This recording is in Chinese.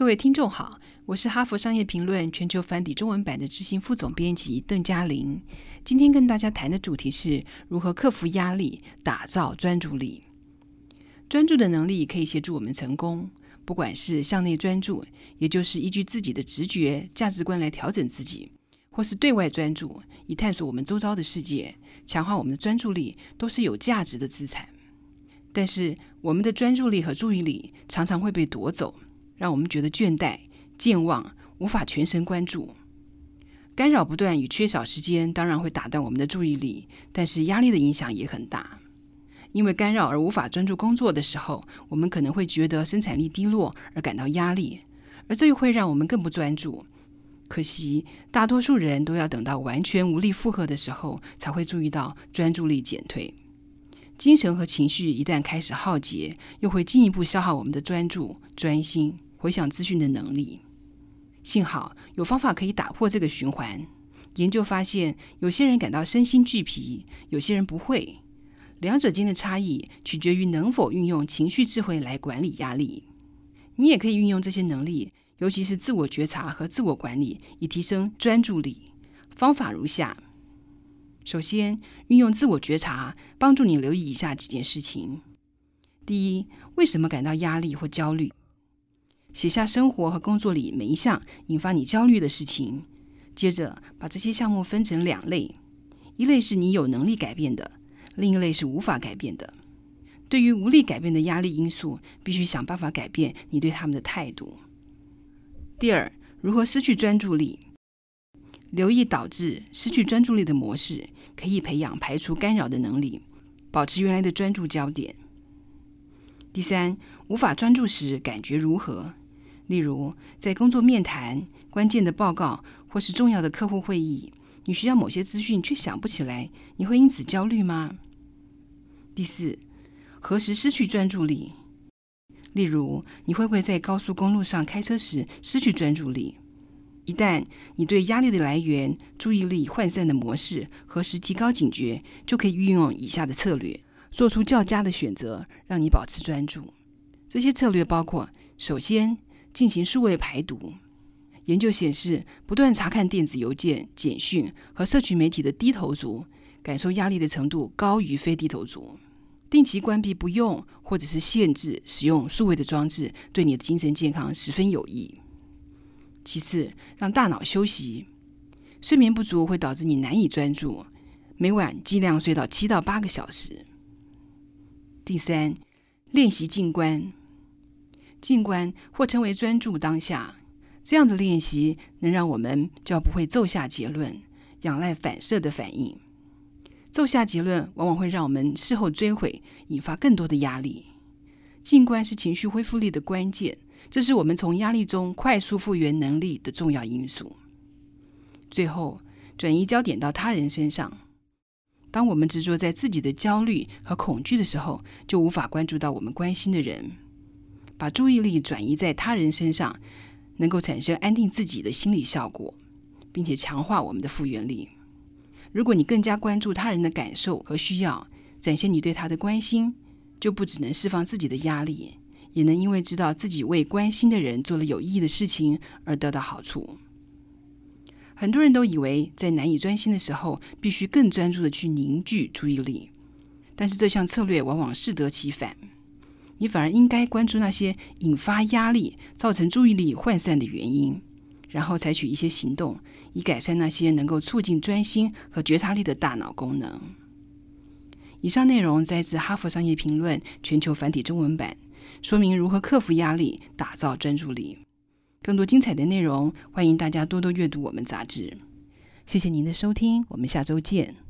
各位听众好，我是哈佛商业评论全球繁体中文版的执行副总编辑邓嘉玲。今天跟大家谈的主题是如何克服压力，打造专注力。专注的能力可以协助我们成功，不管是向内专注，也就是依据自己的直觉、价值观来调整自己，或是对外专注，以探索我们周遭的世界，强化我们的专注力，都是有价值的资产。但是，我们的专注力和注意力常常会被夺走，让我们觉得倦怠、健忘，无法全神贯注。干扰不断与缺少时间，当然会打断我们的注意力，但是压力的影响也很大。因为干扰而无法专注工作的时候，我们可能会觉得生产力低落而感到压力，而这又会让我们更不专注。可惜，大多数人都要等到完全无力负荷的时候，才会注意到专注力减退。精神和情绪一旦开始耗竭，又会进一步消耗我们的专注、专心、回想资讯的能力。幸好有方法可以打破这个循环。研究发现，有些人感到身心俱疲，有些人不会。两者间的差异取决于能否运用情绪智慧来管理压力。你也可以运用这些能力，尤其是自我觉察和自我管理，以提升专注力。方法如下。首先，运用自我觉察，帮助你留意以下几件事情：第一，为什么感到压力或焦虑？写下生活和工作里每一项引发你焦虑的事情。接着，把这些项目分成两类：一类是你有能力改变的，另一类是无法改变的。对于无力改变的压力因素，必须想办法改变你对他们的态度。第二，如何失去专注力？留意导致失去专注力的模式，可以培养排除干扰的能力，保持原来的专注焦点。第三，无法专注时感觉如何？例如，在工作面谈、关键的报告或是重要的客户会议，你需要某些资讯却想不起来，你会因此焦虑吗？第四，何时失去专注力？例如，你会不会在高速公路上开车时失去专注力？一旦你对压力的来源、注意力涣散的模式何时提高警觉，就可以运用以下的策略，做出较佳的选择，让你保持专注。这些策略包括：首先，进行数位排毒。研究显示，不断查看电子邮件、简讯和社群媒体的低头族，感受压力的程度高于非低头族。定期关闭不用或者是限制使用数位的装置，对你的精神健康十分有益。其次，让大脑休息。睡眠不足会导致你难以专注，每晚尽量睡到七到八个小时。第三，练习静观。静观或称为专注当下，这样的练习能让我们较不会奏下结论，仰赖反射的反应。奏下结论往往会让我们事后追悔，引发更多的压力。静观是情绪恢复力的关键。这是我们从压力中快速复原能力的重要因素。最后，转移焦点到他人身上。当我们执着在自己的焦虑和恐惧的时候，就无法关注到我们关心的人。把注意力转移在他人身上，能够产生安定自己的心理效果，并且强化我们的复原力。如果你更加关注他人的感受和需要，展现你对他的关心，就不只能释放自己的压力。也能因为知道自己为关心的人做了有意义的事情而得到好处。很多人都以为在难以专心的时候，必须更专注的去凝聚注意力，但是这项策略往往适得其反。你反而应该关注那些引发压力、造成注意力涣散的原因，然后采取一些行动，以改善那些能够促进专心和觉察力的大脑功能。以上内容摘自《哈佛商业评论》全球繁体中文版。说明如何克服压力，打造专注力。更多精彩的内容，欢迎大家多多阅读我们杂志。谢谢您的收听，我们下周见。